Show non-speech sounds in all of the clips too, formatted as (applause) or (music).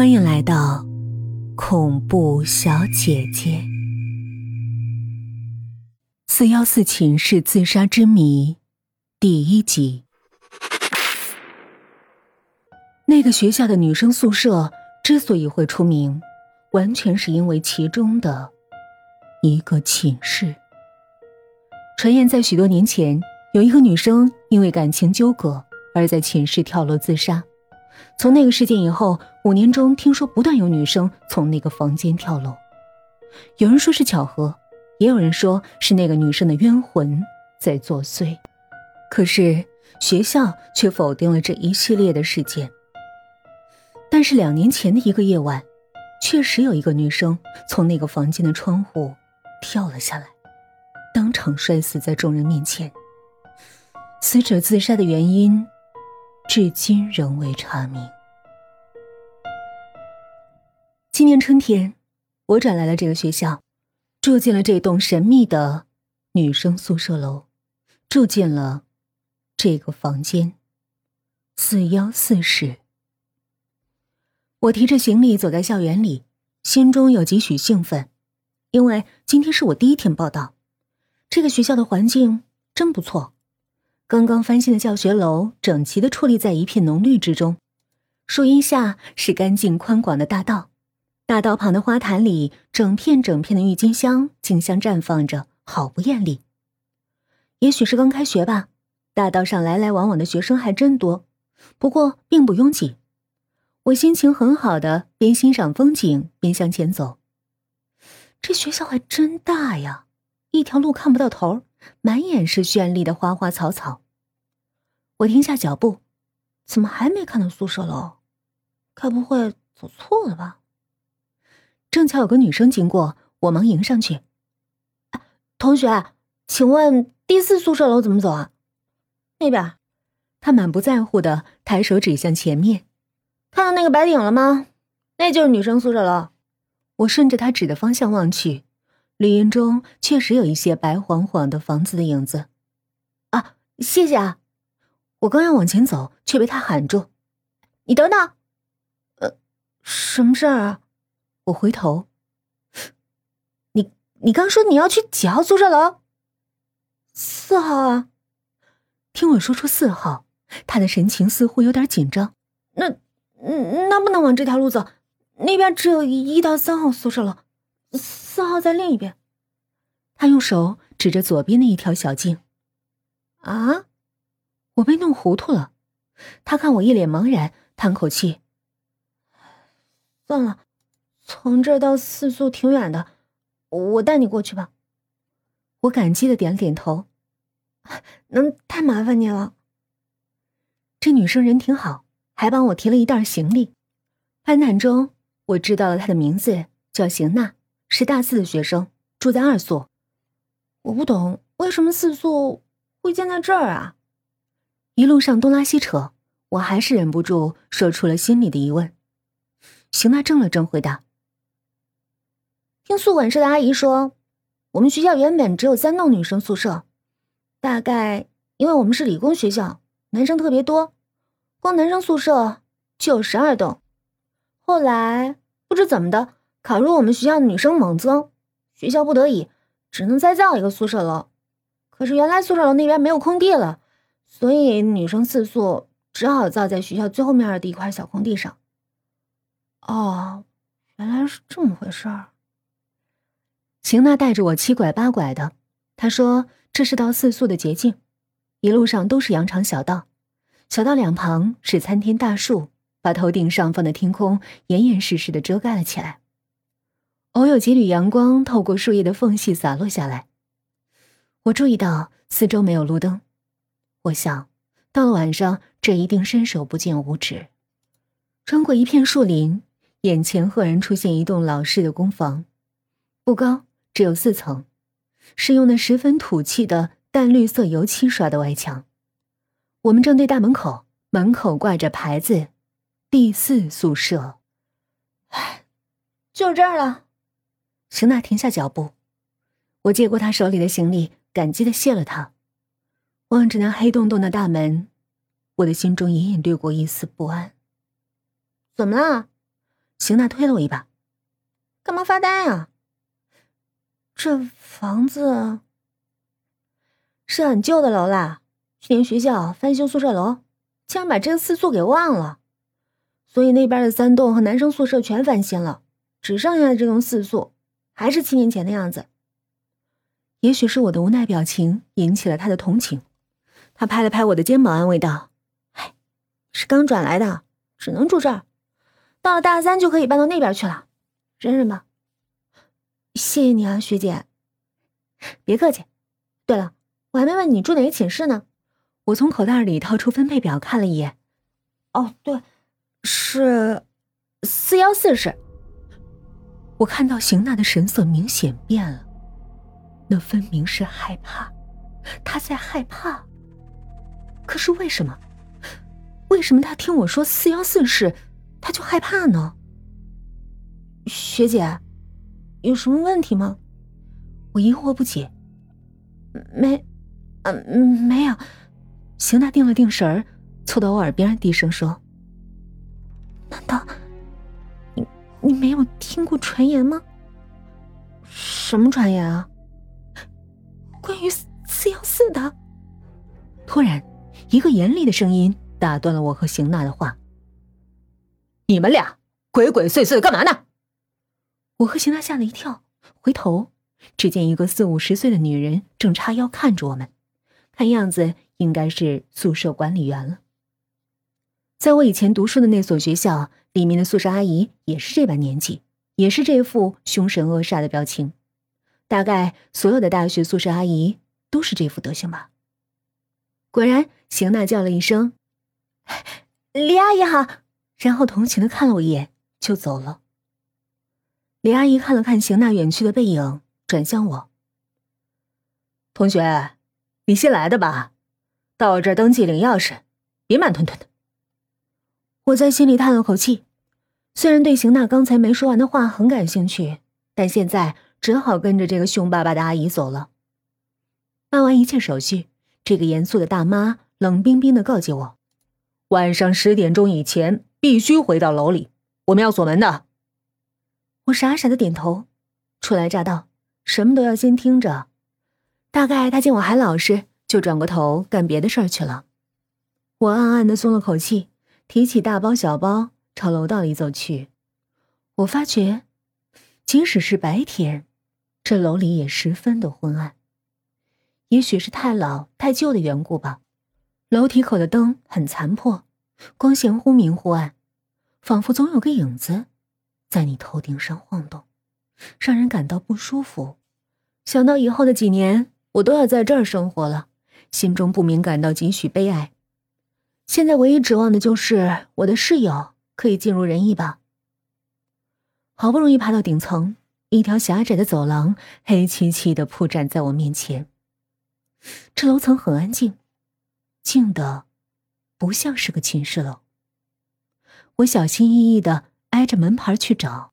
欢迎来到恐怖小姐姐。四幺四寝室自杀之谜第一集。那个学校的女生宿舍之所以会出名，完全是因为其中的一个寝室。传言在许多年前，有一个女生因为感情纠葛而在寝室跳楼自杀。从那个事件以后，五年中听说不断有女生从那个房间跳楼。有人说是巧合，也有人说是那个女生的冤魂在作祟。可是学校却否定了这一系列的事件。但是两年前的一个夜晚，确实有一个女生从那个房间的窗户跳了下来，当场摔死在众人面前。死者自杀的原因。至今仍未查明。今年春天，我转来了这个学校，住进了这栋神秘的女生宿舍楼，住进了这个房间四幺四室。我提着行李走在校园里，心中有几许兴奋，因为今天是我第一天报道。这个学校的环境真不错。刚刚翻新的教学楼，整齐的矗立在一片浓绿之中。树荫下是干净宽广的大道，大道旁的花坛里，整片整片的郁金香竞相绽放着，好不艳丽。也许是刚开学吧，大道上来来往往的学生还真多，不过并不拥挤。我心情很好的边欣赏风景边向前走。这学校还真大呀，一条路看不到头。满眼是绚丽的花花草草。我停下脚步，怎么还没看到宿舍楼？该不会走错了吧？正巧有个女生经过，我忙迎上去：“同学，请问第四宿舍楼怎么走啊？”那边。他满不在乎的抬手指向前面：“看到那个白顶了吗？那就是女生宿舍楼。”我顺着她指的方向望去。绿荫中确实有一些白晃晃的房子的影子，啊，谢谢啊！我刚要往前走，却被他喊住：“你等等！”呃，什么事儿啊？我回头，你你刚说你要去几号宿舍楼？四号啊！听我说出四号，他的神情似乎有点紧张。那那不能往这条路走，那边只有一到三号宿舍楼。四号在另一边，他用手指着左边的一条小径。啊！我被弄糊涂了。他看我一脸茫然，叹口气：“算了，从这儿到四宿挺远的，我带你过去吧。”我感激的点了点头：“能太麻烦你了。”这女生人挺好，还帮我提了一袋行李。攀谈中，我知道了她的名字，叫邢娜。是大四的学生，住在二宿。我不懂为什么四宿会建在这儿啊？一路上东拉西扯，我还是忍不住说出了心里的疑问。邢娜怔了怔，回答：“听宿管室的阿姨说，我们学校原本只有三栋女生宿舍，大概因为我们是理工学校，男生特别多，光男生宿舍就有十二栋。后来不知怎么的。”考入我们学校的女生猛增，学校不得已只能再造一个宿舍楼。可是原来宿舍楼那边没有空地了，所以女生四宿只好造在学校最后面的一块小空地上。哦，原来是这么回事儿。秦娜带着我七拐八拐的，她说这是到四宿的捷径，一路上都是羊肠小道，小道两旁是参天大树，把头顶上方的天空严严实实的遮盖了起来。偶有几缕阳光透过树叶的缝隙洒落下来，我注意到四周没有路灯。我想，到了晚上，这一定伸手不见五指。穿过一片树林，眼前赫然出现一栋老式的工房，不高，只有四层，是用那十分土气的淡绿色油漆刷的外墙。我们正对大门口，门口挂着牌子：“第四宿舍。”唉，就这儿了。邢娜停下脚步，我接过她手里的行李，感激的谢了她。望着那黑洞洞的大门，我的心中隐隐掠过一丝不安。怎么了？邢娜推了我一把：“干嘛发呆啊？这房子是很旧的楼啦，去年学校翻修宿舍楼，竟然把这个四宿给忘了，所以那边的三栋和男生宿舍全翻新了，只剩下这栋四宿还是七年前的样子。”也许是我的无奈表情引起了他的同情，他拍了拍我的肩膀，安慰道：“哎，是刚转来的，只能住这儿。到了大三就可以搬到那边去了，忍忍吧。”谢谢你啊，学姐。别客气。对了，我还没问你住哪个寝室呢。我从口袋里掏出分配表看了一眼。哦，对，是四幺四室。我看到邢娜的神色明显变了。那分明是害怕，她在害怕。可是为什么？为什么他听我说四幺四室，他就害怕呢？学姐，有什么问题吗？我疑惑不解。没，嗯，没有。邢娜定了定神儿，凑到我耳边低声说：“难道你你没有听过传言吗？什么传言啊？”关于四幺四的，突然，一个严厉的声音打断了我和邢娜的话：“你们俩鬼鬼祟祟的干嘛呢？”我和邢娜吓了一跳，回头，只见一个四五十岁的女人正叉腰看着我们，看样子应该是宿舍管理员了。在我以前读书的那所学校，里面的宿舍阿姨也是这般年纪，也是这副凶神恶煞的表情。大概所有的大学宿舍阿姨都是这副德行吧。果然，邢娜叫了一声：“ (laughs) 李阿姨好。”然后同情的看了我一眼，就走了。李阿姨看了看邢娜远去的背影，转向我：“同学，你新来的吧？到我这儿登记领钥匙，别慢吞吞的。”我在心里叹了口气，虽然对邢娜刚才没说完的话很感兴趣，但现在。只好跟着这个凶巴巴的阿姨走了。办完一切手续，这个严肃的大妈冷冰冰的告诫我：“晚上十点钟以前必须回到楼里，我们要锁门的。”我傻傻的点头。初来乍到，什么都要先听着。大概他见我还老实，就转过头干别的事儿去了。我暗暗的松了口气，提起大包小包朝楼道里走去。我发觉，即使是白天。这楼里也十分的昏暗，也许是太老太旧的缘故吧。楼梯口的灯很残破，光线忽明忽暗，仿佛总有个影子在你头顶上晃动，让人感到不舒服。想到以后的几年我都要在这儿生活了，心中不免感到几许悲哀。现在唯一指望的就是我的室友可以尽如人意吧。好不容易爬到顶层。一条狭窄的走廊，黑漆漆的铺展在我面前。这楼层很安静，静的不像是个寝室楼。我小心翼翼的挨着门牌去找，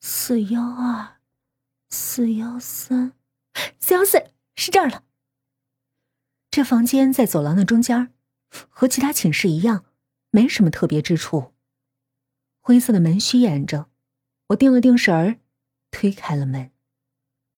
四幺二，四幺三，四幺四是这儿了。这房间在走廊的中间，和其他寝室一样，没什么特别之处。灰色的门虚掩着，我定了定神儿。推开了门。